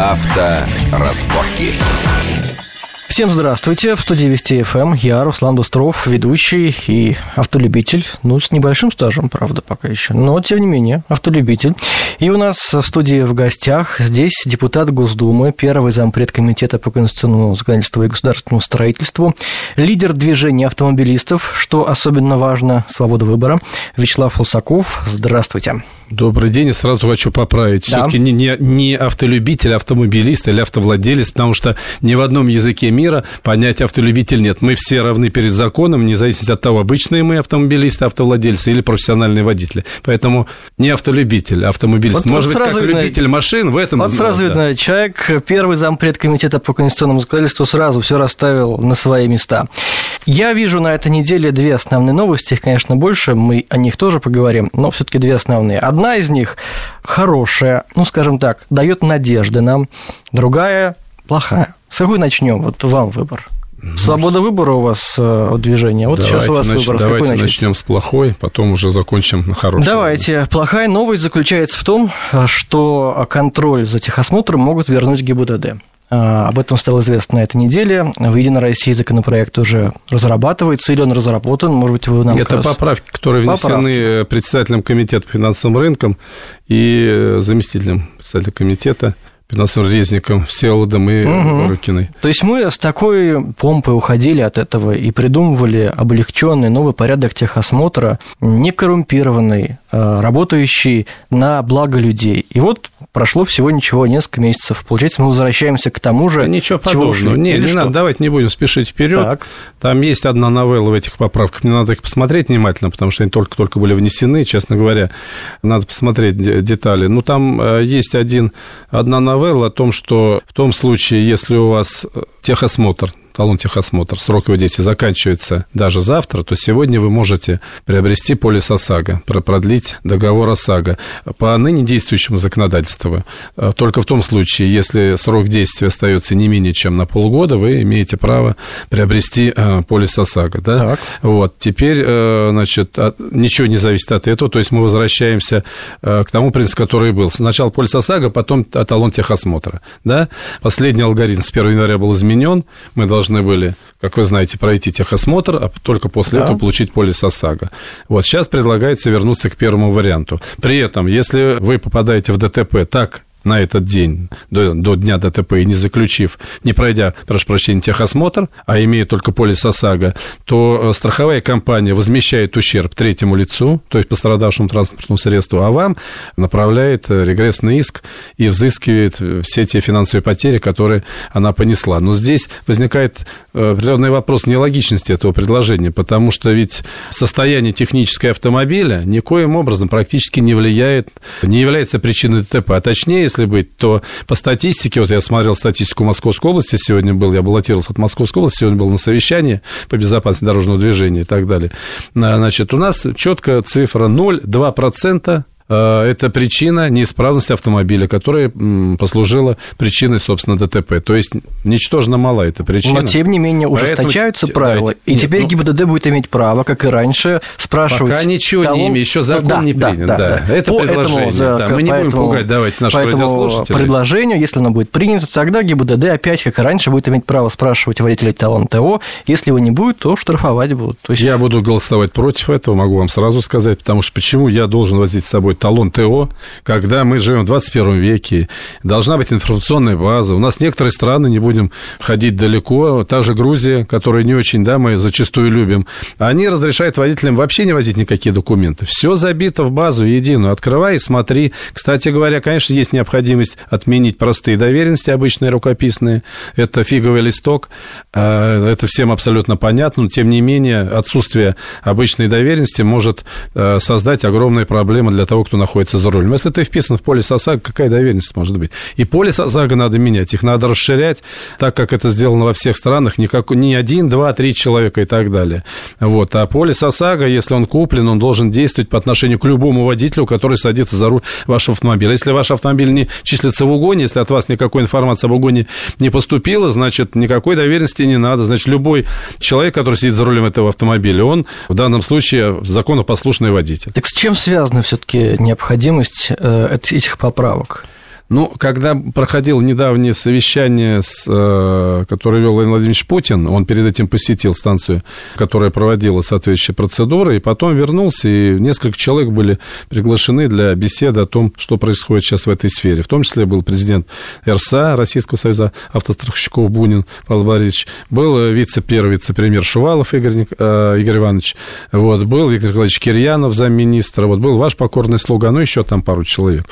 Авторазборки. Всем здравствуйте. В студии Вести ФМ я, Руслан Дустров, ведущий и автолюбитель. Ну, с небольшим стажем, правда, пока еще. Но, тем не менее, автолюбитель. И у нас в студии в гостях здесь депутат Госдумы, первый зампред комитета по конституционному законодательству и государственному строительству, лидер движения автомобилистов, что особенно важно, свобода выбора, Вячеслав Лосаков. Здравствуйте. Добрый день. И сразу хочу поправить. Да. Все-таки не, не, не автолюбитель, автомобилист или автовладелец, потому что ни в одном языке мира понятия автолюбитель нет. Мы все равны перед законом, вне зависимости от того, обычные мы автомобилисты, автовладельцы или профессиональные водители. Поэтому не автолюбитель, автомобилист. Вот, Может вот быть, как видно, любитель машин в этом... Вот сразу да. видно, человек, первый зампред комитета по конституционному законодательству, сразу все расставил на свои места. Я вижу на этой неделе две основные новости, их, конечно, больше, мы о них тоже поговорим, но все таки две основные. Одна из них хорошая, ну, скажем так, дает надежды нам, другая плохая. С какой начнем? Вот вам выбор. Свобода выбора у вас э, движения. Вот давайте сейчас у вас нач... выбор. Давайте начнем с плохой, потом уже закончим на хорошей. Давайте. Плохая новость заключается в том, что контроль за техосмотром могут вернуть ГИБДД. А, об этом стало известно на этой неделе. В «Единой России» законопроект уже разрабатывается, или он разработан, может быть, вы нам Это раз... поправки, которые внесены поправки. председателем комитета по финансовым рынкам и заместителем председателя комитета финансовым резником Всеволодом и угу. Рукиной. То есть мы с такой помпой уходили от этого и придумывали облегченный новый порядок техосмотра, некоррумпированный, а, работающий на благо людей. И вот прошло всего ничего, несколько месяцев. Получается, мы возвращаемся к тому же, Ничего подобного. Не, не надо, давайте не будем спешить вперед. Там есть одна новелла в этих поправках. Мне надо их посмотреть внимательно, потому что они только-только были внесены, честно говоря. Надо посмотреть детали. Ну, там э, есть один, одна новелла о том, что в том случае, если у вас э, техосмотр талон техосмотр, срок его действия заканчивается даже завтра, то сегодня вы можете приобрести полис ОСАГО, продлить договор ОСАГО по ныне действующему законодательству. Э, только в том случае, если срок действия остается не менее чем на полгода, вы имеете право приобрести э, полис ОСАГО. Да? Так. Вот. Теперь, э, значит, ничего не зависит от этого, то есть мы возвращаемся к тому принципу, который был. Сначала полис ОСАГО, потом талон техосмотра. Да? Последний алгоритм с 1 января был изменен, мы должны должны были, как вы знаете, пройти техосмотр, а только после да. этого получить полис ОСАГО. Вот сейчас предлагается вернуться к первому варианту. При этом, если вы попадаете в ДТП так, на этот день, до, до дня ДТП, и не заключив, не пройдя, прошу прощения, техосмотр, а имея только полис ОСАГО, то э, страховая компания возмещает ущерб третьему лицу, то есть пострадавшему транспортному средству, а вам направляет э, регрессный иск и взыскивает э, все те финансовые потери, которые она понесла. Но здесь возникает определенный вопрос нелогичности этого предложения, потому что ведь состояние технического автомобиля никоим образом практически не влияет, не является причиной ДТП, а точнее, если быть, то по статистике, вот я смотрел статистику Московской области, сегодня был, я баллотировался от Московской области, сегодня был на совещании по безопасности дорожного движения и так далее. Значит, у нас четко цифра 0,2% Э, это причина неисправности автомобиля, которая послужила причиной, собственно, ДТП. То есть ничтожно мала эта причина. Но, тем не менее, ужесточаются Поэтому, правила, да, и нет, теперь ну, ГИБДД будет иметь право, как и раньше, спрашивать... Пока ничего того... не имеет, еще закон да, не принят. Да, да, да. Это По предложение. Этому, да, мы не будем пугать, давайте, наших радиослушателей. предложению, если оно будет принято, тогда ГИБДД опять, как и раньше, будет иметь право спрашивать водителей талон ТО. Если его не будет, то штрафовать будут. То есть... Я буду голосовать против этого, могу вам сразу сказать, потому что почему я должен возить с собой талон ТО, когда мы живем в 21 веке, должна быть информационная база. У нас некоторые страны, не будем ходить далеко, та же Грузия, которую не очень, да, мы зачастую любим, они разрешают водителям вообще не возить никакие документы. Все забито в базу единую. Открывай и смотри. Кстати говоря, конечно, есть необходимость отменить простые доверенности, обычные рукописные. Это фиговый листок. А, это всем абсолютно понятно, но тем не менее отсутствие обычной доверенности может а, создать огромные проблемы для того, кто находится находится за рулем. Если ты вписан в полис ОСАГО, какая доверенность может быть? И полис ОСАГО надо менять, их надо расширять, так как это сделано во всех странах, не, как, не один, два, три человека и так далее. Вот. А полис ОСАГО, если он куплен, он должен действовать по отношению к любому водителю, который садится за руль вашего автомобиля. Если ваш автомобиль не числится в угоне, если от вас никакой информации об угоне не поступила, значит, никакой доверенности не надо. Значит, любой человек, который сидит за рулем этого автомобиля, он в данном случае законопослушный водитель. Так с чем связано все-таки необходимость э, этих поправок? Ну, когда проходил недавнее совещание, с, э, которое вел Владимир Владимирович Путин, он перед этим посетил станцию, которая проводила соответствующие процедуры, и потом вернулся, и несколько человек были приглашены для беседы о том, что происходит сейчас в этой сфере. В том числе был президент РСА, Российского союза автостраховщиков Бунин Павел Борисович, был вице-первый вице-премьер Шувалов Игорь, э, Игорь Иванович, вот, был Виктор Николаевич Кирьянов, замминистра, вот, был ваш покорный слуга, ну, еще там пару человек.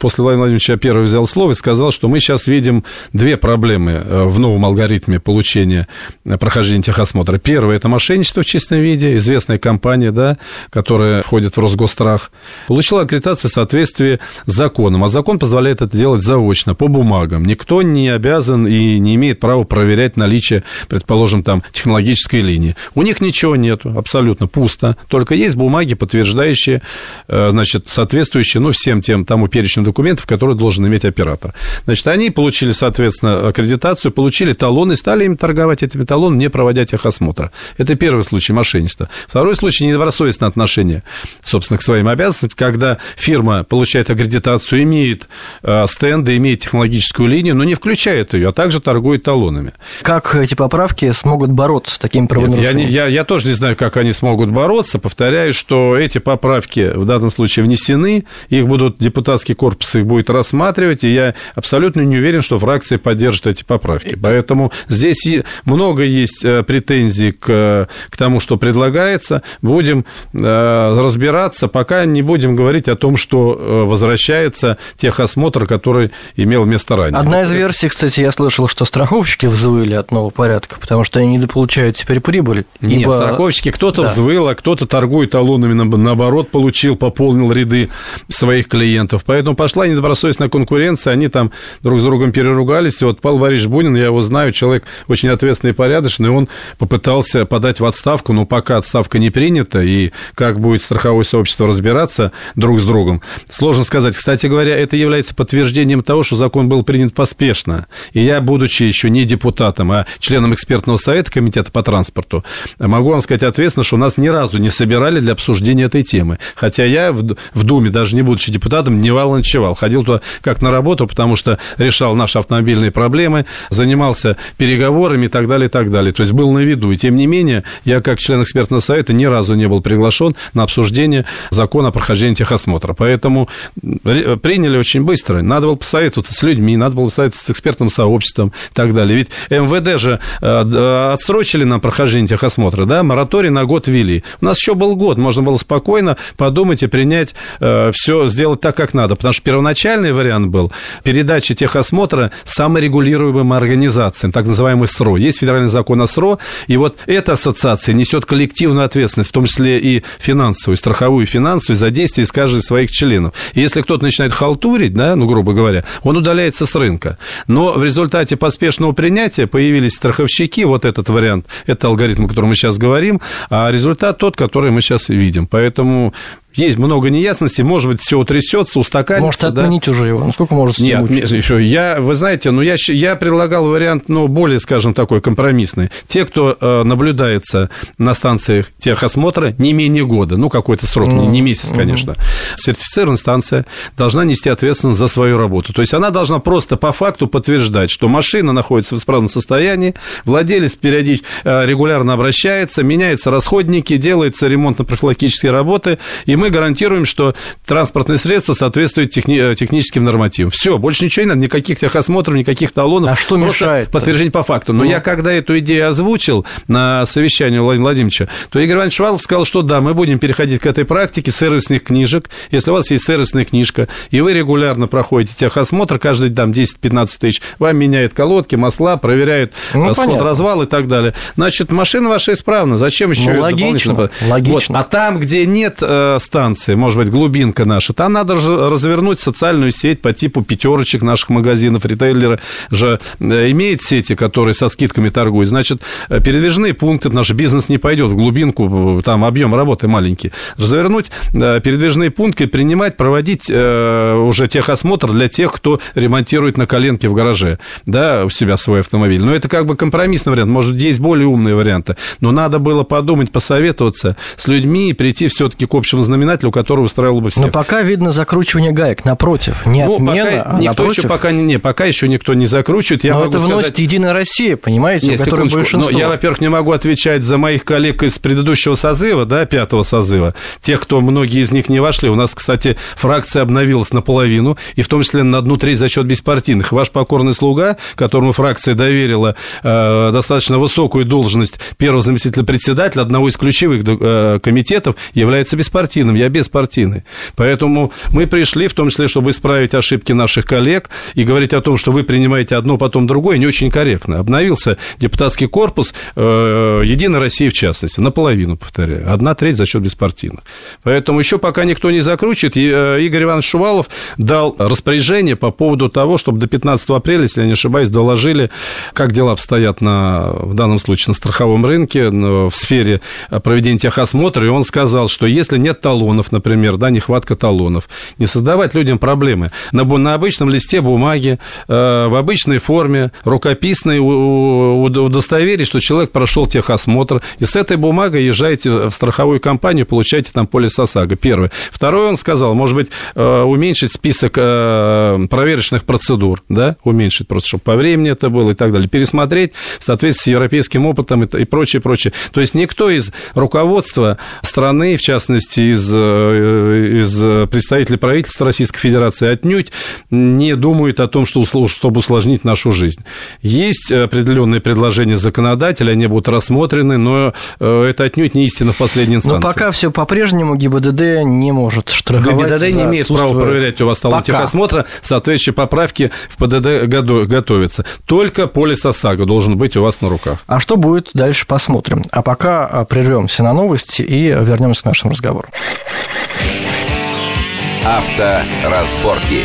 После Владимира Владимировича первый взял слово и сказал, что мы сейчас видим две проблемы э, в новом алгоритме получения э, прохождения техосмотра. Первое – это мошенничество в чистом виде. Известная компания, да, которая входит в Росгострах, получила аккредитацию в соответствии с законом. А закон позволяет это делать заочно, по бумагам. Никто не обязан и не имеет права проверять наличие, предположим, там, технологической линии. У них ничего нету, абсолютно пусто. Только есть бумаги, подтверждающие, э, значит, соответствующие, ну, всем тем тому перечню документов, которые должен иметь иметь оператор. Значит, они получили, соответственно, аккредитацию, получили талоны, стали им торговать этими талонами, не проводя техосмотра. Это первый случай мошенничества. Второй случай – недобросовестное отношение, собственно, к своим обязанностям, когда фирма получает аккредитацию, имеет э, стенды, имеет технологическую линию, но не включает ее, а также торгует талонами. Как эти поправки смогут бороться с такими правонарушениями? Нет, я, я, я тоже не знаю, как они смогут бороться. Повторяю, что эти поправки в данном случае внесены, их будут, депутатский корпус их будет рассматривать, рассматривать, и я абсолютно не уверен, что фракция поддержит эти поправки. Поэтому здесь много есть э, претензий к, к тому, что предлагается. Будем э, разбираться, пока не будем говорить о том, что э, возвращается техосмотр, который имел место ранее. Одна из версий, кстати, я слышал, что страховщики взвыли от нового порядка, потому что они недополучают теперь прибыль. Нет, ибо... страховщики кто-то да. взвыл, а кто-то торгует талонами, наоборот, получил, пополнил ряды своих клиентов. Поэтому пошла недобросовестная конкуренция конкуренция, они там друг с другом переругались. Вот Павел Борисович Бунин, я его знаю, человек очень ответственный и порядочный, он попытался подать в отставку, но пока отставка не принята, и как будет страховое сообщество разбираться друг с другом, сложно сказать. Кстати говоря, это является подтверждением того, что закон был принят поспешно. И я, будучи еще не депутатом, а членом экспертного совета Комитета по транспорту, могу вам сказать ответственно, что нас ни разу не собирали для обсуждения этой темы. Хотя я в, Думе, даже не будучи депутатом, не вал. Ходил туда как на работу, потому что решал наши автомобильные проблемы, занимался переговорами и так далее, и так далее. То есть был на виду. И тем не менее, я как член экспертного совета ни разу не был приглашен на обсуждение закона о прохождении техосмотра. Поэтому приняли очень быстро. Надо было посоветоваться с людьми, надо было посоветоваться с экспертным сообществом и так далее. Ведь МВД же э, отсрочили нам прохождение техосмотра, да, мораторий на год ввели. У нас еще был год, можно было спокойно подумать и принять э, все, сделать так, как надо. Потому что первоначальный вариант был передача техосмотра саморегулируемым организациям, так называемый СРО. Есть федеральный закон о СРО, и вот эта ассоциация несет коллективную ответственность, в том числе и финансовую, страховую финансовую, за действия из каждого из своих членов. И если кто-то начинает халтурить, да, ну, грубо говоря, он удаляется с рынка. Но в результате поспешного принятия появились страховщики, вот этот вариант, это алгоритм, о котором мы сейчас говорим, а результат тот, который мы сейчас видим. Поэтому есть много неясностей, может быть, все утрясется, устаканится. Может, отменить да? уже его? Ну, сколько может Нет, нет, еще, я, вы знаете, ну, я, я предлагал вариант, ну, более, скажем, такой компромиссный. Те, кто э, наблюдается на станциях техосмотра не менее года, ну, какой-то срок, ну, не, не месяц, конечно, угу. сертифицированная станция должна нести ответственность за свою работу. То есть она должна просто по факту подтверждать, что машина находится в исправном состоянии, владелец периодически э, регулярно обращается, меняются расходники, делается ремонтно-профилактические работы, и мы мы гарантируем, что транспортное средство соответствует техни- э, техническим нормативам. Все, больше ничего не надо, никаких техосмотров, никаких талонов. А что мешает? Подтверждение по факту. Но ну. я когда эту идею озвучил на совещании у Владимира Владимировича, то Игорь Иванович Швалов сказал, что да, мы будем переходить к этой практике сервисных книжек. Если у вас есть сервисная книжка, и вы регулярно проходите техосмотр, каждый там 10-15 тысяч, вам меняют колодки, масла, проверяют ну, сход, развал и так далее. Значит, машина ваша исправна. Зачем еще ну, логично, логично. Вот. А там, где нет э, станции, может быть, глубинка наша, там надо же развернуть социальную сеть по типу пятерочек наших магазинов, ритейлеры же э, имеют сети, которые со скидками торгуют. Значит, э, передвижные пункты, наш бизнес не пойдет в глубинку, там объем работы маленький. Развернуть э, передвижные пункты, принимать, проводить уже техосмотр для тех, кто ремонтирует на коленке в гараже, да, у себя свой автомобиль. Но это как бы компромиссный вариант. Может, есть более умные варианты. Но надо было подумать, посоветоваться с людьми и прийти все-таки к общему знаменателю напоминатель, у которого устраивало бы всех. Но пока видно закручивание гаек, напротив, не ну, отмена, пока, а никто напротив. еще пока не, пока еще никто не закручивает. Я Но это вносит сказать... Единая Россия, понимаете, Нет, которой большинство. Но я, во-первых, не могу отвечать за моих коллег из предыдущего созыва, да, пятого созыва, тех, кто, многие из них не вошли. У нас, кстати, фракция обновилась наполовину, и в том числе на одну треть за счет беспартийных. Ваш покорный слуга, которому фракция доверила э, достаточно высокую должность первого заместителя председателя одного из ключевых э, комитетов, является беспартийным. Я беспартийный. Поэтому мы пришли, в том числе, чтобы исправить ошибки наших коллег и говорить о том, что вы принимаете одно, потом другое, не очень корректно. Обновился депутатский корпус э, Единой России, в частности, наполовину, повторяю. Одна треть за счет беспартийных. Поэтому еще пока никто не закручивает, э, Игорь Иванович Шувалов дал распоряжение по поводу того, чтобы до 15 апреля, если я не ошибаюсь, доложили, как дела обстоят на, в данном случае на страховом рынке, в сфере проведения техосмотра, и он сказал, что если нет талонов, например, да, нехватка талонов, не создавать людям проблемы. На, на обычном листе бумаги, э, в обычной форме, рукописной, удостоверить, что человек прошел техосмотр, и с этой бумагой езжаете в страховую компанию, получаете там полис ОСАГО. Первое. Второе, он сказал, может быть, э, уменьшить список э, проверочных процедур, да, уменьшить просто, чтобы по времени это было и так далее, пересмотреть в соответствии с европейским опытом и, и прочее, прочее. То есть никто из руководства страны, в частности, из, э, из представителей правительства Российской Федерации отнюдь не думает о том, что, чтобы усложнить нашу жизнь. Есть определенные предложения законодателя, они будут рассмотрены, но это отнюдь не истина в последней инстанции. Но пока все по-прежнему ГИБДД не может штрафовать. ГИБДД не имеет права проверять у вас талон техосмотра, соответствующие поправки в ПДД готовятся. Только полис ОСАГО должен быть у вас на руках. А что будет дальше, посмотрим. А пока а, прервемся на новости и вернемся к нашему разговору. Авторазборки.